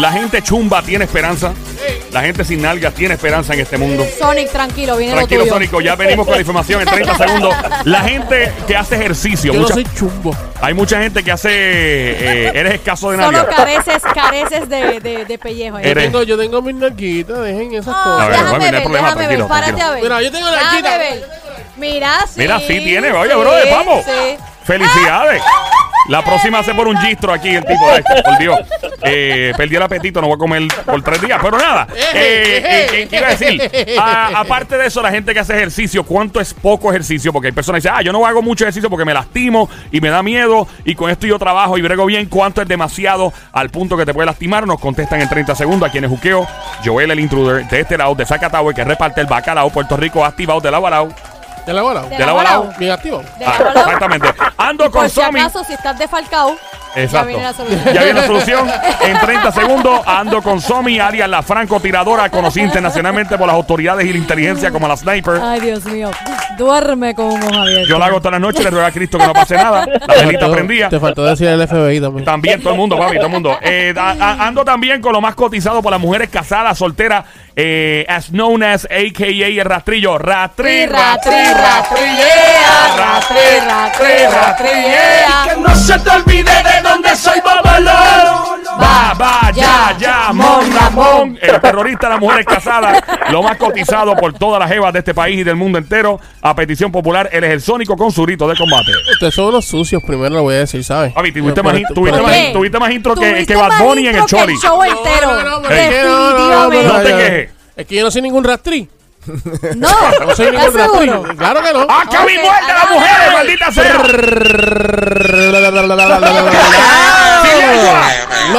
La gente chumba tiene esperanza. La gente sin nalgas tiene esperanza en este mundo. Sonic, tranquilo, viene Tranquilo, lo tuyo. Sónico, ya venimos con la información en 30 segundos. La gente que hace ejercicio, Yo mucha- no soy chumbo. hay mucha gente que hace. eh, eres escaso de Solo nalgas. careces, careces de, de, de pellejo. Yo Eres- tengo, yo tengo mis narguitas, dejen esas Ah, cosas. A ver, déjame bueno, no hay ver, problema, déjame ver, tranquilo, párate tranquilo. a ver. Mira, yo tengo la Déjame quita. ver. Mira, sí. Mira, sí tiene, oye, sí, brother, vamos. sí. Felicidades. La próxima hace por un gistro aquí el tipo de este, por Dios. Eh, perdí el apetito, no voy a comer por tres días, pero nada. Eh, eh, ¿qué iba a decir? A- aparte de eso, la gente que hace ejercicio, ¿cuánto es poco ejercicio? Porque hay personas que dicen, ah, yo no hago mucho ejercicio porque me lastimo y me da miedo y con esto yo trabajo y brego bien. ¿Cuánto es demasiado al punto que te puede lastimar? Nos contestan en 30 segundos aquí en el juqueo. Joel, el intruder, de este lado, de Zacatau, que reparte el bacalao, Puerto Rico, activado de lado a lado. ¿De la bola? De la bola. Bien activo. De Ah, la bola. exactamente. Ando con por si Somi. acaso, si estás defalcado, ya Exacto. viene la solución. Ya viene la solución. En 30 segundos ando con Somi, alias la francotiradora, conocida internacionalmente por las autoridades y la inteligencia como la sniper. Ay, Dios mío. Duerme con un ojo abierto. Yo la hago toda la noche, le ruego a Cristo que no pase nada. La velita prendía. Te faltó decir el FBI también. También todo el mundo, papi, todo el mundo. Eh, a- a- ando también con lo más cotizado por las mujeres casadas, solteras, eh, as known as AKA el rastrillo. Rastri, rastri, rastrillea. Rastri, rastri, rastrillea. Que no se te olvide de dónde soy babalón. Va, va, ya, ya, mon, Ramón. El terrorista de las mujeres casadas, lo más cotizado por todas las jevas de este país y del mundo entero. A petición popular, él es el sónico con su grito de combate. Ustedes son unos sucios, primero lo voy a decir, ¿sabes? Papi, tuviste más, tuviste más, ¿Qué? tuviste más intro que, Tuviste que Bad Bunny en el Choli. el show entero. No, no, no, pero es que no, no, no, Definitivamente. No te quejes. Es que yo no soy ningún rastri. No, No soy ningún ¿estás rastri. Claro que no. ¡Acá mi muerte a las ah, mujeres, ah, maldita sea!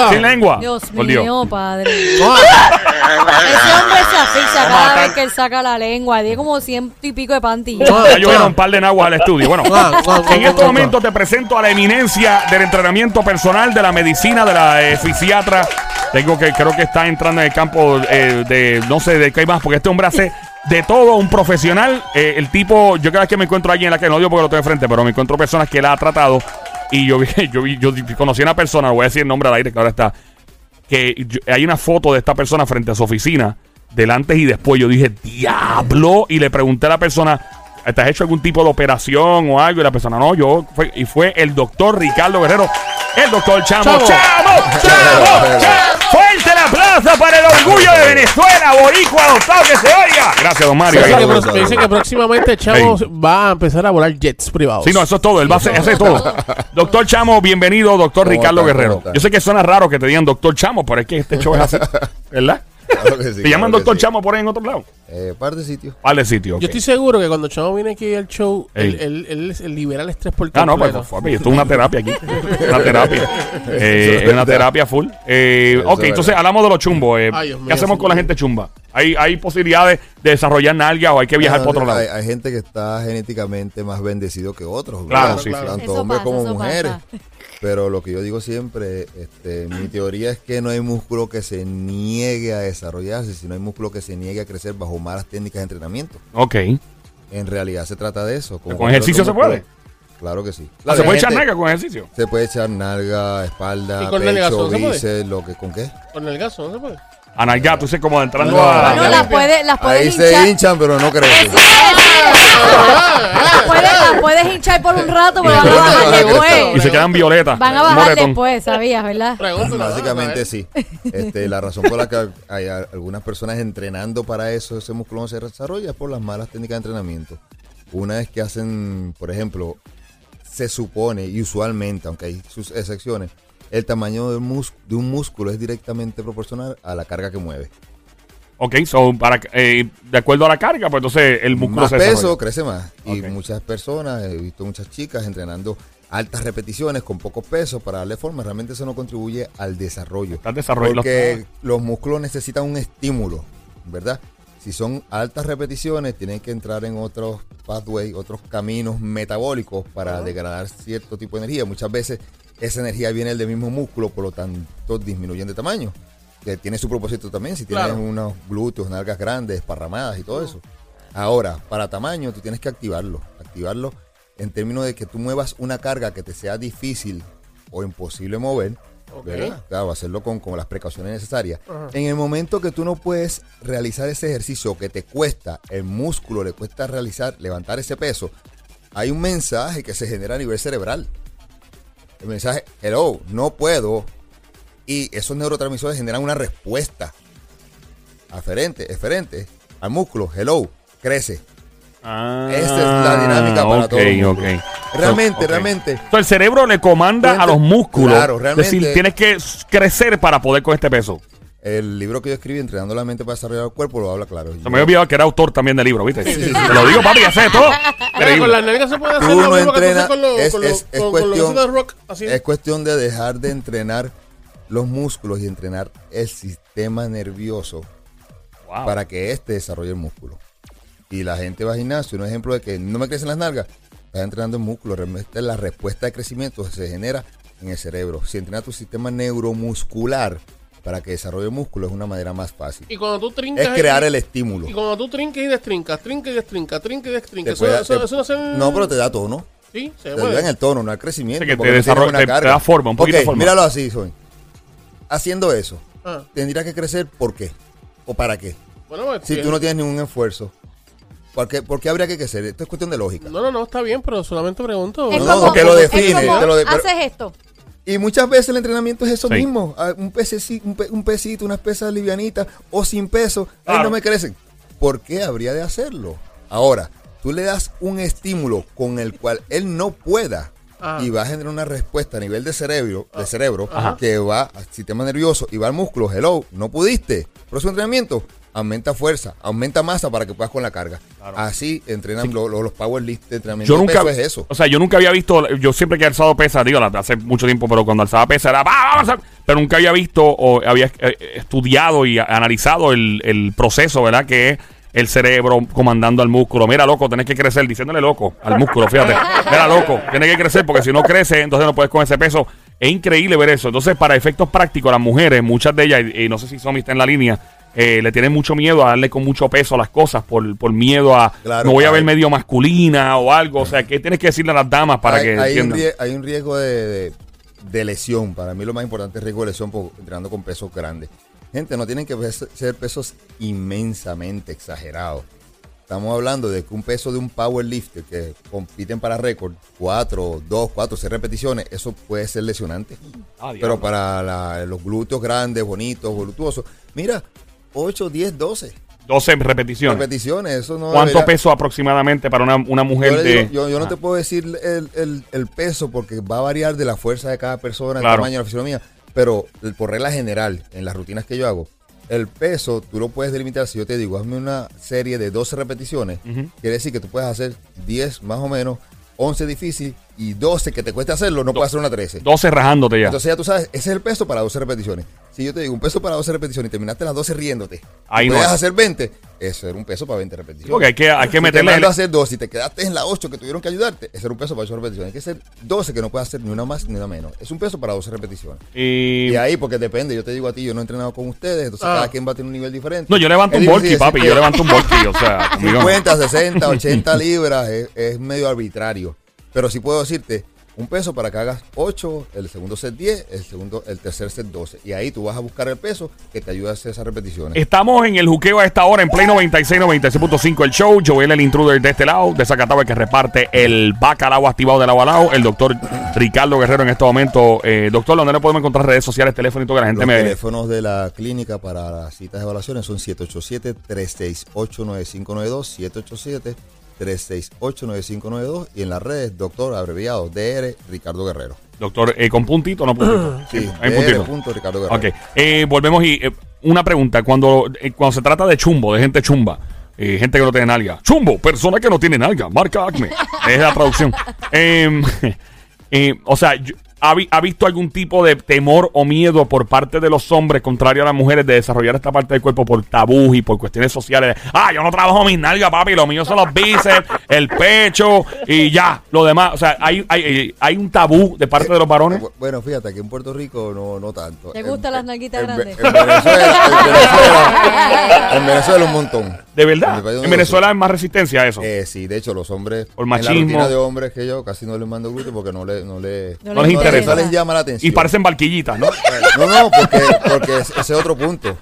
¡Sin lengua! Dios mío, padre. Ese hombre se asfixia cada vez que él saca la lengua. Tiene como ciento y pico de panty. No. Ya llovieron un par de naguas al estudio. Bueno, en estos ah, momentos te presento a la eminencia del entrenamiento personal, de la medicina, de la eh, fisiatra. Tengo que, creo que está entrando en el campo eh, de, no sé de qué hay más, porque este hombre hace de todo, un profesional. Eh, el tipo, yo cada vez que me encuentro a alguien en la que no digo porque lo tengo de frente, pero me encuentro personas que él ha tratado. Y yo vi, yo vi, yo conocí a una persona, voy a decir el nombre al aire que ahora está, que yo- hay una foto de esta persona frente a su oficina, del antes y después. Yo dije, diablo. Y le pregunté a la persona, ¿te has hecho algún tipo de operación o algo? Y la persona, no, yo. Fue, y fue el doctor Ricardo Guerrero, el doctor Chamo. Chamo. ¡Chamo! ¡Chamo! ¡Chamo! Fuerte aplauso para el orgullo de Venezuela, boricua adoptado que se oiga. Gracias, don Mario. Me dicen, que, Ahí. pro- me dicen que próximamente Chavo va a empezar a volar jets privados. Sí, no, eso es todo. Él va a hacer, hace todo. Doctor Chamo, bienvenido, doctor ¿Cómo Ricardo está? Guerrero. Yo sé que suena raro que te digan doctor Chamo, pero es que este show es así. ¿Verdad? Claro que sí, ¿Te llaman claro doctor sí. Chamo por ahí en otro lado? Eh, par de sitios. Vale, sitio. ok. Yo estoy seguro que cuando Chavo viene aquí al show, él, él, él, él libera el estrés por Ah, no, pues, completo. papi, esto es una terapia aquí. Una terapia. Eh, es una terapia full. Eh, ok, es entonces hablamos de los chumbos. eh. Ay, Dios mío, ¿Qué hacemos sí. con la gente chumba? ¿Hay, ¿Hay posibilidades de desarrollar nalga o hay que viajar para otro lado? Hay, hay gente que está genéticamente más bendecido que otros. Claro, sí, sí. Tanto Eso hombres pasa, como mujeres. pasa. Pero lo que yo digo siempre, este, mi teoría es que no hay músculo que se niegue a desarrollarse, sino hay músculo que se niegue a crecer bajo malas técnicas de entrenamiento. Ok. En realidad se trata de eso. ¿Con ejercicio se puede? Claro que sí. Ah, ¿Se puede echar nalga con ejercicio? Se puede echar nalga, espalda, ¿Y con pecho, bíceps, lo que con qué. Con el gaso, ¿no se puede? A nalgar, tú sé como entrando No, a... Bueno, las puedes, las puedes Ahí hinchar. se hinchan, pero no crecen. Las puedes, hinchar por un rato, pero van a bajar y después. se quedan violetas. Van a bajar moretón. después, ¿sabías, verdad? Básicamente ¿no? sí. Este, la razón por la que hay algunas personas entrenando para eso, ese músculo no se desarrolla es por las malas técnicas de entrenamiento. Una vez que hacen, por ejemplo, se supone y usualmente, aunque hay sus excepciones, el tamaño de un músculo es directamente proporcional a la carga que mueve. Ok, so, para, eh, de acuerdo a la carga, pues entonces el músculo Más se peso desarrolla. crece más. Y muchas personas, he visto muchas chicas entrenando altas repeticiones con poco peso para darle forma. Realmente eso no contribuye al desarrollo. Al desarrollo. Porque los músculos necesitan un estímulo, ¿verdad? Si son altas repeticiones, tienen que entrar en otros pathways, otros caminos metabólicos para degradar cierto tipo de energía. Muchas veces esa energía viene del mismo músculo, por lo tanto disminuyen de tamaño. Que tiene su propósito también, si tienes Claro. unos glúteos, nalgas grandes, esparramadas y todo eso. Ahora, para tamaño, tú tienes que activarlo. Activarlo en términos de que tú muevas una carga que te sea difícil o imposible mover. Claro, hacerlo con, con las precauciones necesarias. En el momento que tú no puedes realizar ese ejercicio, que te cuesta, el músculo le cuesta realizar, levantar ese peso, hay un mensaje que se genera a nivel cerebral. El mensaje, hello, no puedo. Y esos neurotransmisores generan una respuesta aferente, eferente al músculo, hello, crece. Ah, Esa es la dinámica para ok, todo el mundo. ok. Realmente, realmente. Entonces, el cerebro le comanda a los músculos. Claro, Es realmente- decir, tienes que crecer para poder con este peso. El libro que yo escribí, Entrenando la mente para desarrollar el cuerpo, lo habla claro. Se me había olvidado que era autor también del libro, ¿viste? Te lo digo, papi, ya sé todo. Increíble. con las nalgas se puede hacer Tú lo mismo que tú haces entrenas, con, los es- es- es cuestión- de rock. Así. Es cuestión de dejar de entrenar los músculos y entrenar el sistema nervioso Wow. para que éste desarrolle el músculo. Y la gente va al gimnasio, un ejemplo de que no me crecen las nalgas, estás entrenando el músculo, realmente la respuesta de crecimiento se genera en el cerebro. Si entrenas tu sistema neuromuscular para que desarrolle músculo es una manera más fácil. Y cuando tú trincas. Es crear y- el estímulo. Y cuando tú trincas y destrincas, trincas y destrincas, trincas y destrincas. Eso, eso, te- eso no se. no, pero te da tono. Sí, se Te ayuda en el tono, no al crecimiento. Sí, que te porque no tienes desarrolla- una te- te carga. da forma, un poquito Ok, de forma. míralo así, Soy. Haciendo eso, Ah, tendría que crecer ¿por qué? ¿O para qué? bueno, pues, Si bien. tú no tienes ningún esfuerzo. ¿Por qué, por qué habría que crecer? Esto es cuestión de lógica. No, no, no, está bien, pero solamente pregunto. Es No, como, que lo es define, como te lo de- pero- haces esto. Y muchas veces el entrenamiento es eso Sí. mismo. Ah, Un, pececi- un, pe- un pesito, unas pesas livianitas o sin peso. Claro. no me crecen. ¿Por qué habría de hacerlo? Ahora, tú le das un estímulo con el cual él no pueda Ah. y va a generar una respuesta a nivel de cerebro, de cerebro Ajá. que va al sistema nervioso y va al músculo. Hello, no pudiste. Su entrenamiento aumenta fuerza, aumenta masa para que puedas con la carga. Así entrenan lo- lo- los powerlift de entrenamiento. Yo de nunca, peso es eso. o sea, yo nunca había visto, yo siempre que he alzado pesa, digo, hace mucho tiempo, pero cuando alzaba pesa era, "Va, vamos a-", pero nunca había visto o había eh, estudiado y analizado el, el proceso, ¿verdad? Que es el cerebro comandando al músculo. Mira, loco, tenés que crecer, diciéndole loco al músculo, fíjate. Mira, loco, tienes que crecer porque si no crece, entonces no puedes con ese peso. Es increíble ver eso. Entonces, para efectos prácticos, las mujeres, muchas de ellas, y, y no sé si Somi está en la línea, eh, le tienen mucho miedo a darle con mucho peso a las cosas por, por miedo a Claro, no voy a ver medio masculina o algo. O sea, ¿qué tienes que decirle a las damas para hay, que hay un hay un riesgo de, de- de lesión. Para mí lo más importante es riesgo de lesión por, entrenando con pesos grandes. Gente, no tienen que ser pesos inmensamente exagerados. Estamos hablando de que un peso de un powerlifter que compiten para récord, 4, 2, 4, 6 repeticiones, eso puede ser lesionante. Ah. Pero para la- los glúteos grandes, bonitos, voluptuosos, mira, 8, 10, 12 12 repeticiones. repeticiones. Eso no ¿Cuánto debería- peso aproximadamente para una, una mujer yo, de.? yo, yo no Ah, te puedo decir el, el- el peso porque va a variar de la fuerza de cada persona, Claro. el tamaño de la fisionomía, pero por regla general, en las rutinas que yo hago, el peso tú lo puedes delimitar. Si yo te digo, hazme una serie de 12 repeticiones, quiere decir que tú puedes hacer 10 más o menos, 11 difícil y 12 que te cueste hacerlo, no puedes hacer una 13. 12 rajándote ya. Entonces ya tú sabes, ese es el peso para 12 repeticiones. Si yo te digo un peso para 12 repeticiones y terminaste las 12 riéndote, Ahí no puedes es. hacer 20, eso era un peso para 20 repeticiones. porque hay que, hay que Si meterle. te mando el- a hacer dos, si te quedaste en la 8 que tuvieron que ayudarte, ese era un peso para 8 repeticiones. Hay que hacer 12 que no puedes hacer ni una más ni una menos. Es un peso para 12 repeticiones. y- Y ahí, porque depende, yo te digo a ti, yo no he entrenado con ustedes, entonces Ah. cada quien va a tener un nivel diferente. no, yo levanto Es un bulky, papi. Yo levanto un bulky. O sea, conmigo. 50, 60, 80 libras es, es medio arbitrario. Pero sí puedo decirte un peso para que hagas 8, el segundo set 10, el segundo, el tercer set 12. Y ahí tú vas a buscar el peso que te ayuda a hacer esas repeticiones. Estamos en el juqueo a esta hora en Play 96, 96.5 el show. Joel el intruder de este lado, de Zacatau, el que reparte el bacalao activado de lado a lado. El doctor Ricardo Guerrero en este momento. Eh, doctor, ¿dónde le podemos encontrar redes sociales, teléfono y todo que la gente Los me teléfonos de la clínica para las citas de evaluaciones son 787-368-9592, 787-368-9592 y en las redes, doctor abreviado, DR Ricardo Guerrero. Doctor, eh, con puntito o no puntito. Sí, hay DR. puntito. punto Ricardo Guerrero. Ok, eh, volvemos y eh, una pregunta. Cuando, cuando se trata de chumbo, de gente chumba, gente que no tiene nalga. Chumbo, persona que no tiene nalga. Marca Acme. Es la traducción. Em, o sea, yo- ¿ha, vi- ha visto algún tipo de temor o miedo por parte de los hombres, contrario a las mujeres, de desarrollar esta parte del cuerpo por tabús y por cuestiones sociales? Ah, yo no trabajo mis nalgas, papi. Lo mío son los bíceps, el pecho y ya. Lo demás. O sea, hay, hay, hay un tabú de parte de los varones. Bu- Bueno, fíjate, aquí en Puerto Rico no, no tanto. ¿Te gustan las nalguitas en grandes? En Venezuela, en Venezuela, en Venezuela un montón. De verdad. En Venezuela hay más resistencia a eso. Eh, sí, de hecho, los hombres. Por En machismo. la rutina de hombres que yo casi no les mando glúteo porque no le. No, le, No No les no interesa. Eso les llama la atención. Y parecen barquillitas, ¿no? No, no, porque, porque ese es otro punto.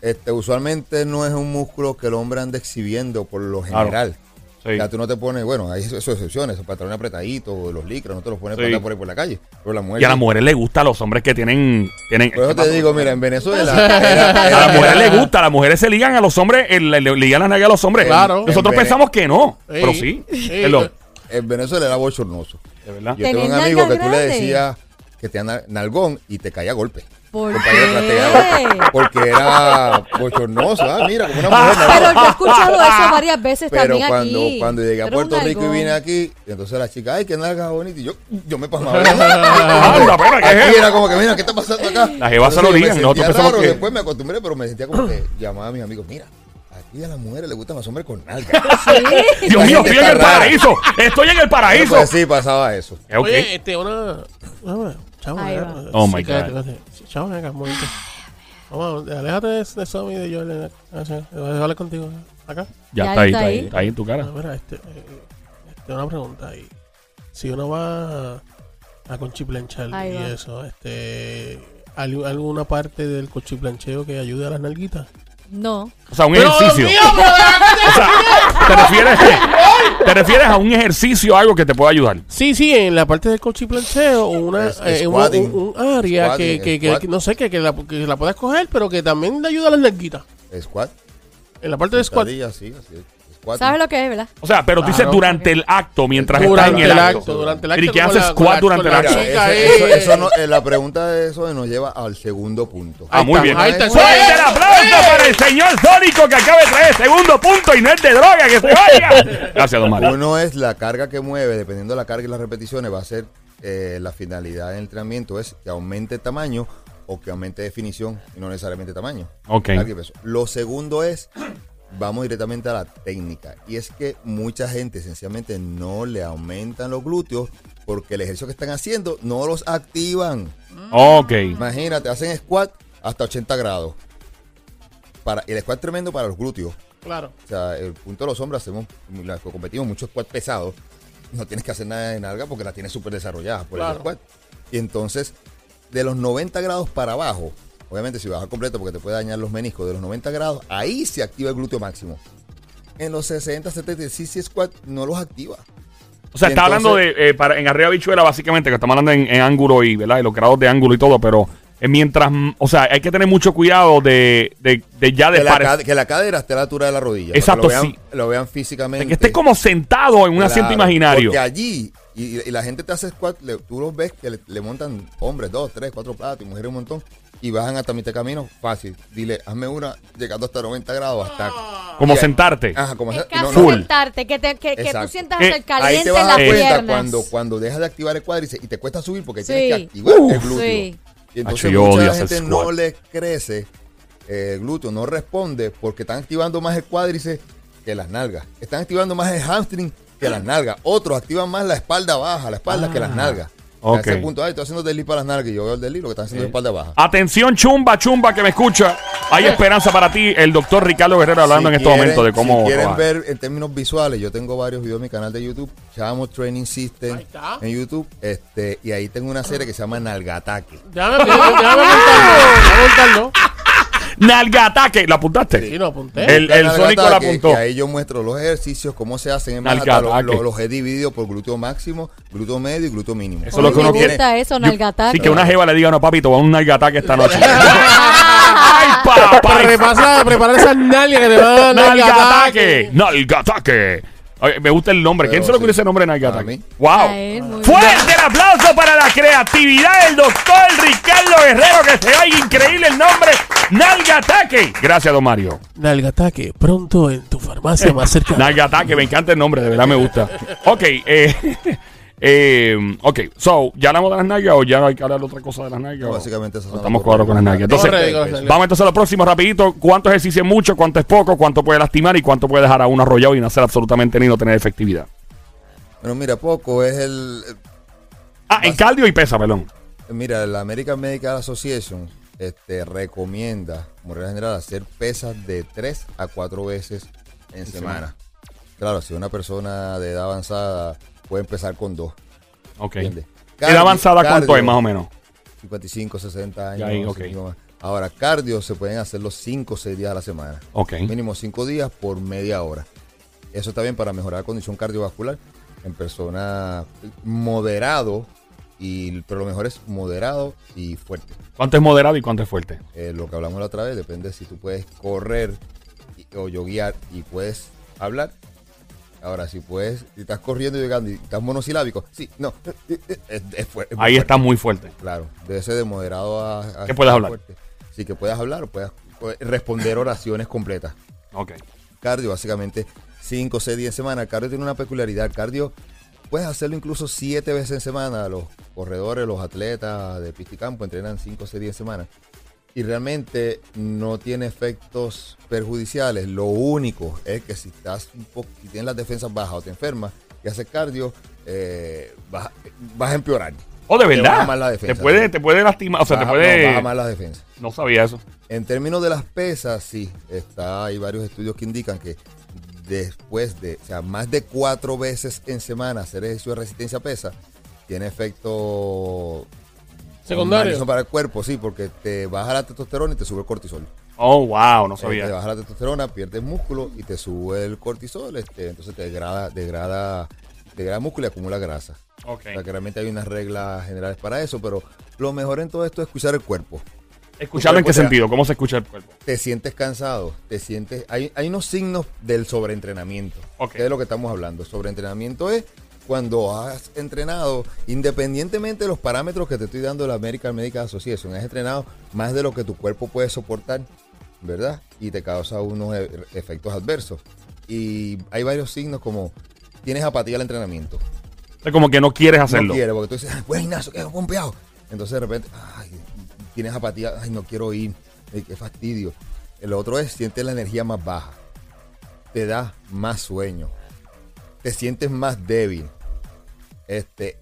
Este, usualmente no es un músculo que el hombre anda exhibiendo por lo Claro. general. Sí. O sea, tú no te pones, bueno, hay esas excepciones, esos pantalones apretaditos, los licras, no te los pones Sí. para andar por ahí por la calle. Pero la mujer. Y a las mujeres les gusta a los hombres que tienen. tienen Por eso te digo, mira, en Venezuela. a era- las mujeres les gusta, a las mujeres se ligan a los hombres, el- le, le ligan las nalgas a los hombres. Claro. Nosotros En pensamos que no, Sí. pero sí. Lo- En Venezuela era bochornoso. De verdad. Yo tengo un ¿Tenés amigo que tú le decías que te anda nalgón y te caía a golpe. Porque era bochornoso. Ah, mira, como una mujer. Pero yo he escuchado eso varias veces Pero también cuando, aquí. cuando llegué a Puerto Rico y vine aquí, y entonces la chica, ay, qué nalga bonita. Y yo, yo me pasaba. Anda, pero, ¿qué es Aquí era como que, mira, ¿qué está pasando acá? Las jevas se lo raro, que- Después me acostumbré, pero me sentía como que llamaba a mis amigos, mira, aquí a las mujeres les gustan los hombres con nalgas. Sí. Dios mío, estoy en el rara. paraíso. Estoy en el paraíso. Pues sí, pasaba eso. Eh, ok. Oye, este, una. Oh, my God. ven acá, un momento. Vamos, aléjate de, de Somi y de Joel. Voy a hablar contigo. Acá. Ya, Ya está ahí, está ahí, está ahí en tu cara. Ah, mira, este, eh, este, una pregunta ahí. Si uno va a conchiplanchar Ahí y va. eso, este, ¿hay alguna parte del conchiplancheo que ayude a las nalguitas? No. O sea, un Pero, ejercicio. Dios O sea, ¿te refieres, ¿te refieres a un ejercicio, algo que te pueda ayudar? Sí, sí, en la parte del cochiplancheo, una, Es- eh, un, squatting. un- un área Squatting, que, que, que- no sé, que, que la, que la puedas coger, pero que también le ayuda a las nalguitas. Squat. En la parte de squat. sí, así es. Squat. ¿Sabes lo que es, verdad? O sea, pero tú dices Claro. durante el acto, mientras estás en el, acto. durante el acto. ¿Y qué como haces la- squat con la- durante el la acto? Mira, ese- eh. eso no- eh, la pregunta de eso nos lleva al segundo punto. Ah, muy está, bien. ahí está el Fuerte el segundo. aplauso para el señor Sónico que acaba de traer segundo punto y no es de droga, que se vaya. Gracias, don Mario. Uno es la carga que mueve, dependiendo de la carga y las repeticiones, va a ser eh, la finalidad del entrenamiento es que aumente tamaño o que aumente definición y no necesariamente tamaño. Ok. Carga y peso. Lo segundo es, vamos directamente a la técnica. Y es que mucha gente sencillamente no le aumentan los glúteos porque el ejercicio que están haciendo no los activan. Ok. Imagínate, hacen squat hasta 80 grados. Para, el squat es tremendo para los glúteos. Claro. O sea, el punto de los hombres hacemos, competimos muchos squats pesados. No tienes que hacer nada de nalga porque la tienes súper desarrollada por Claro. el squat. Y entonces, de los 90 grados para abajo, obviamente si bajas completo porque te puede dañar los meniscos, de los 90 grados, ahí se activa el glúteo máximo. En los 60, 70, sí, sí, squat no los activa. O sea, Y está hablando de, entonces- eh, para, en arriba bichuela, básicamente, que estamos hablando en, en ángulo y, ¿verdad? Y los grados de ángulo y todo, pero eh, mientras, mm, o sea, hay que tener mucho cuidado de, de, de ya de, Que la, que la cadera esté a la altura de la rodilla. Exacto, lo vean, sí. Lo vean físicamente. de que esté como sentado en un asiento Claro, imaginario. Porque allí, y, y la gente te hace squat, le- tú los ves que le, le montan hombres, dos, tres, cuatro platos y mujeres un montón, y bajan hasta mitad de camino, fácil. Dile, hazme una llegando hasta 90 grados, hasta... Como y- sentarte. Ajá, como Es hacer- casi no, no, Full. sentarte, que, te, que, que tú sientas Eh, el caliente Ahí te vas en las cuenta piernas. cuando, cuando dejas de activar el cuádriceps y te cuesta subir porque Sí. tienes que activar el glúteo. Sí. Y entonces Acho, mucha gente no le crece el glúteo, no responde porque están activando más el cuádriceps que las nalgas. Están activando más el hamstring que las nalgas. Otros activan más la espalda baja, la espalda que las nalgas. ok. A ese punto, ay, estoy haciendo desliz para las nalgas y yo veo el desliz, lo que están haciendo es espalda baja. Atención, chumba, chumba, que me escucha. Hay esperanza para ti. El doctor Ricardo Guerrero hablando Si en este quieren- momento de cómo. Si quieren ver en términos visuales, yo tengo varios videos en mi canal de YouTube, Chamo Training System en YouTube, este, y ahí tengo una serie que se llama Nalgataque. Déjame, déjame, déjame apuntarlo. Déjame apuntarlo. Nalga ataque. ¿La apuntaste? Sí, lo apunté. El- el Sónico la apuntó. que ahí yo muestro los ejercicios, cómo se hacen, en hasta los, los- los he dividido por glúteo máximo, glúteo medio y glúteo mínimo. Eso es lo que uno quiere. gusta eso, Yo- nalgataque. Sí, que una jeva le diga, no, papito, va a un nalga ataque esta noche. ¡Ay, papá! Para preparar esa nalga que te van a dar ¡Nalga nalga ataque! ¡Nalga ataque! Oye, me gusta el nombre. ¿Quién Pero se le ocurrió sí. ese nombre, A mí. ¡Wow! A él, muy bien. Fuerte el aplauso para la creatividad del doctor Ricardo Guerrero, que se oiga increíble el nombre, Nalga Ataque. Gracias, don Mario. Nalga ataque, pronto en tu farmacia más cercana. Nalga Ataque, me encanta el nombre, de verdad me gusta. Ok, eh, eh, ok, so, ¿ya hablamos de las nalgas o ya hay que hablar de otra cosa de las nalgas? No, básicamente Estamos claros con las cosas. nalgas. Entonces, Corre, con las nalgas. vamos entonces a lo próximo rapidito. ¿Cuánto ejercicio es mucho? ¿Cuánto es poco? ¿Cuánto puede lastimar? ¿Y cuánto puede dejar a uno arrollado y no hacer absolutamente ni no tener efectividad? Bueno, mira, poco es el, Ah, en cardio y pesa, perdón. Mira, la American Medical Association este, recomienda, como regla general, hacer pesas de 3 a 4 veces en semana. Claro, si una persona de edad avanzada puede empezar con 2, Ok. ¿entiendes? ¿Edad avanzada cuánto cardio, es más o menos? 55, 60 años. Ahí, no ok. sé, no más. Ahora, cardio se pueden hacer los 5 o 6 días a la semana. Ok. Mínimo 5 días por media hora. Eso está bien para mejorar la condición cardiovascular en personas moderado, y, pero lo mejor es moderado y fuerte. ¿Cuánto es moderado y cuánto es fuerte? Eh, lo que hablamos la otra vez, depende si tú puedes correr y- o yoguear y puedes hablar. Ahora, si puedes, si estás corriendo y llegando y estás monosilábico, sí, no, es, es fu- es Ahí fuerte. está muy fuerte. Claro, debe ser de moderado a... a ¿Qué puedes hablar? fuerte. Sí, que puedas hablar, puedas, responder oraciones completas. Ok. Cardio, básicamente 5 o 6 días en semana. El cardio tiene una peculiaridad. Cardio puedes hacerlo incluso 7 veces en semana. Los corredores, los atletas de pista y campo entrenan 5 o 6 días en semana. Y realmente no tiene efectos perjudiciales. Lo único es que si estás un poco, si tienes las defensas bajas o te enfermas y haces cardio, eh, vas, vas a empeorar. Oh, de verdad. la defensa, te puede, te puede lastimar. O sea, Baja- te puede. no, baja más la defensa. No sabía eso. En términos de las pesas, sí, está, hay varios estudios que indican que después de, o sea, más de cuatro veces en semana hacer ejercicio de resistencia a pesa, tiene efecto Secundario. para el cuerpo, sí, porque te baja la testosterona y te sube el cortisol. Oh, wow, no Eh, te sabía. baja la testosterona, pierdes músculo y te sube el cortisol, este, entonces te degrada, degrada, degrada músculo y acumula grasa. Ok. O sea que realmente hay unas reglas generales para eso, pero lo mejor en todo esto es escuchar el cuerpo. ¿Escucharlo en qué te- sentido? ¿Cómo se escucha el cuerpo? te sientes cansado, te sientes. Hay, hay unos signos del sobreentrenamiento. Ok. Que es de lo que estamos hablando. Sobreentrenamiento es cuando has entrenado, independientemente de los parámetros que te estoy dando de la American Medical Association, has entrenado más de lo que tu cuerpo puede soportar, ¿verdad? Y te causa unos e- efectos adversos. Y hay varios signos como tienes apatía al entrenamiento. Es como que no quieres hacerlo. No quieres, porque tú dices, "Ay, buen gimnasio, quedo pompeado. Entonces de repente, ay, tienes apatía, ay, no quiero ir, ay, qué fastidio. El otro es, sientes la energía más baja, te da más sueño, te sientes más débil. Este,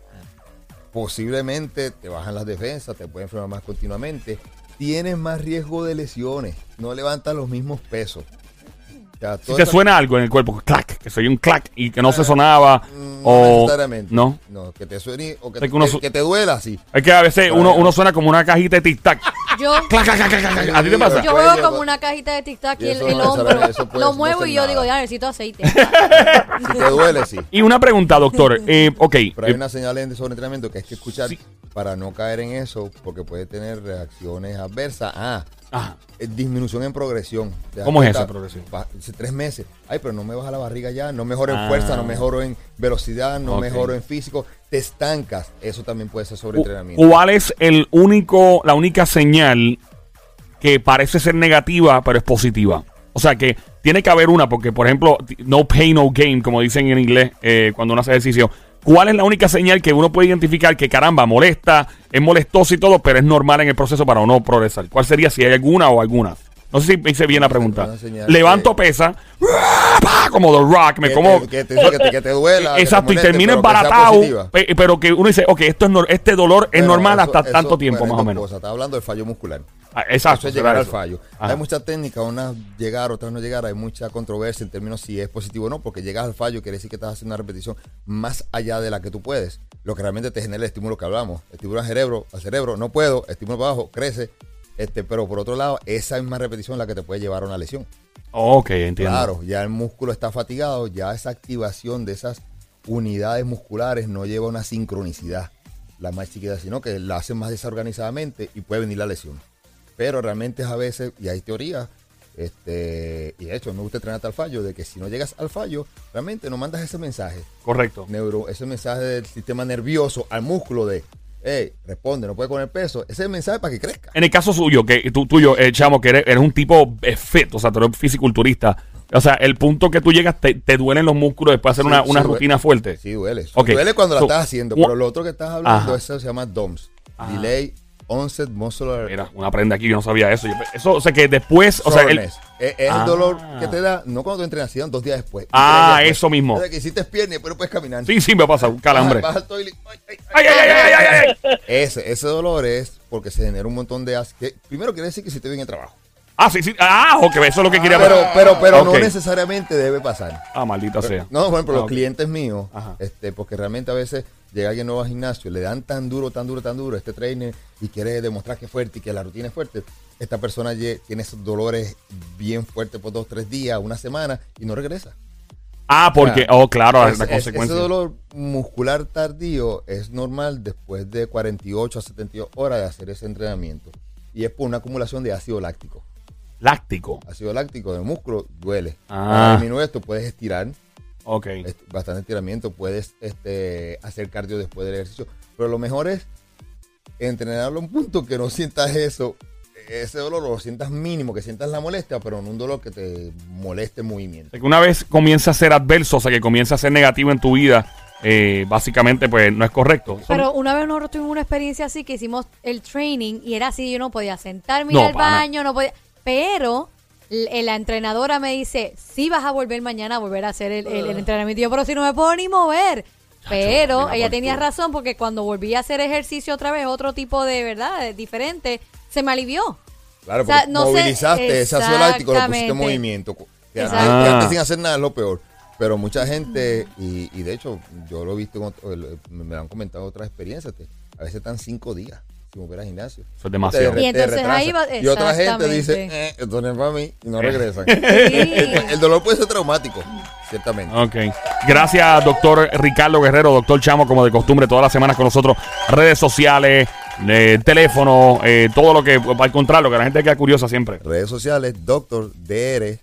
posiblemente te bajan las defensas, te pueden enfermar más continuamente, tienes más riesgo de lesiones, no levantas los mismos pesos. O sea, Si te suena algo en el cuerpo, clac, que soy un clac y que no se sonaba. Mm, No o. necesariamente. No. No, que te suene o que, su- te duela, sí. Es que a veces uno, uno suena como una cajita de tic-tac. Yo, Clac, clac, clac, clac, clac. ¿A ti te pasa? yo Cuello, juego como co- una cajita de tic-tac y Y el, no hombro. Lo muevo y yo nada. digo, ya necesito aceite. Si te duele, sí. Y una pregunta, doctor. Eh, ok. Pero hay eh, una señal en sobreentrenamiento que hay que escuchar Sí. para no caer en eso, porque puede tener reacciones adversas. Ah, ajá. eh, disminución en progresión. ¿Cómo es esa progresión? tres meses. Ay, pero no me baja la barriga ya, no mejoro en Ah. fuerza, no mejoro en velocidad, no Ok. mejoro en físico. Te estancas. Eso también puede ser sobreentrenamiento. ¿Cuál es el único, la única señal que parece ser negativa, pero es positiva? O sea que tiene que haber una, porque por ejemplo, no pay, no gain, como dicen en inglés eh, cuando uno hace ejercicio. ¿Cuál es la única señal que uno puede identificar que caramba, molesta, es molestoso y todo, pero es normal en el proceso para uno progresar? ¿Cuál sería si hay alguna o alguna? No sé si hice bien la pregunta. Levanto que- pesa, como The Rock, me que, como... te, que, te, que duela. Exacto, y termina embaratado, pero que uno dice, ok, esto es nor- este dolor es normal eso- hasta eso- tanto tiempo, bueno, más o menos. cosas. Está hablando del fallo muscular. Ah, exacto. Eso es llegar al fallo. Ajá. Hay muchas técnicas, unas llegar, otras no llegar. Hay mucha controversia en términos si es positivo o no, porque llegas al fallo quiere decir que estás haciendo una repetición más allá de la que tú puedes. Lo que realmente te genera el estímulo que hablamos. Estímulo al cerebro, al cerebro, no puedo, estímulo para abajo, crece. Este, pero por otro lado, esa misma repetición es la que te puede llevar a una lesión. Ok, entiendo. Claro, ya el músculo está fatigado, ya esa activación de esas unidades musculares no lleva una sincronicidad, la más chiquita, sino que la hacen más desorganizadamente y puede venir la lesión. Pero realmente es a veces, y hay teorías, este, y de hecho me gusta entrenar hasta el fallo, de que si no llegas al fallo, realmente no mandas ese mensaje, Correcto. neuro, ese mensaje del sistema nervioso al músculo de, hey, responde, no puede con el peso, ese es el mensaje para que crezca. En el caso suyo, que tú, tuyo, eh, chamo, que eres, eres un tipo eh, fit, o sea, tú eres fisiculturista. O sea, el punto que tú llegas, te, te duelen los músculos después de hacer Sí, una, sí una duele. rutina fuerte. Sí, duele. Ok. Duele cuando la So, estás haciendo, pero lo otro que estás hablando, eso se llama DOMS. Ajá. Delay Onset Muscular Mira, una prenda aquí, yo no sabía eso. Yo- eso, o sea, que después, o sea, el, Soreness. es, es Ah. el dolor que te da, no cuando tú entrenas, sino dos días después. Ah, días eso mismo. O sea, que hiciste pierna, pero puedes caminar. sí, sí, me pasa un calambre. Vas al toilet, ay, ay, ¡Ay, ay. ay, ay! Ese, ese dolor es porque se genera un montón de as- que Primero quiere decir que hiciste bien el trabajo. Ah, sí, sí. Ah, ok, eso es lo que quería Pero, ver. pero, pero no necesariamente debe pasar. Ah, maldita sea. No, por ejemplo, Ah, los clientes míos, Ajá. este, porque realmente a veces llega alguien nuevo al gimnasio, le dan tan duro, tan duro, tan duro este trainer y quiere demostrar que es fuerte y que la rutina es fuerte, esta persona tiene esos dolores bien fuertes por dos, tres días, una semana y no regresa. Ah, porque, O sea, oh, claro, Es- la consecuencia. ese dolor muscular tardío es normal después de 48 a 72 horas de hacer ese entrenamiento. Y es por una acumulación de ácido láctico. Láctico. Ácido láctico del músculo duele. Ah. Para disminuir esto puedes estirar, Ok. bastante estiramiento, puedes este, hacer cardio después del ejercicio. Pero lo mejor es entrenarlo a un punto que no sientas eso, ese dolor lo sientas mínimo, que sientas la molestia, pero no un dolor que te moleste el movimiento. Una vez comienza a ser adverso, o sea, que comienza a ser negativo en tu vida, eh, básicamente, pues no es correcto. Pero una vez nosotros tuvimos una experiencia así que hicimos el training y era así, yo no podía sentarme No, al baño, no podía. Pero la entrenadora me dice, sí vas a volver mañana a volver a hacer el, el- el entrenamiento. Y yo, pero si no me puedo ni mover. Pero ella tenía razón porque cuando volví a hacer ejercicio otra vez, otro tipo de, ¿verdad? Diferente, se me alivió. Claro, O sea, porque no sé- movilizaste ese ácido láctico, lo pusiste en movimiento. Que antes- Exacto. que antes sin hacer nada es lo peor. Pero mucha gente, y, y de hecho, yo lo he visto, en otro- el- me han comentado otras experiencias, a veces están cinco días sin volver al gimnasio. Eso es demasiado. Te- Y te entonces ahí retrasa. va- Y otra gente dice, eh, esto no es para mí, y no regresan. Sí. el, el dolor puede ser traumático, ciertamente. Ok. Gracias, doctor Ricardo Guerrero, doctor Chamo, como de costumbre, todas las semanas con nosotros. Redes sociales, eh, teléfono, eh, todo lo que, al contrario, que la gente queda curiosa siempre. Redes sociales, doctor DR.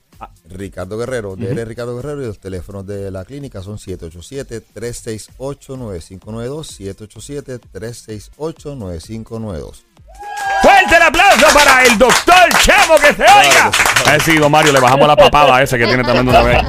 Ricardo Guerrero, DR Ricardo Guerrero y los teléfonos de la clínica son 787-368-9592, 787-368-9592. Fuerte el aplauso para el doctor Chamo que se oiga. Claro que sí. A ver si, don Mario, le bajamos la papada a ese que tiene tremendo una vez.